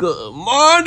Good morning!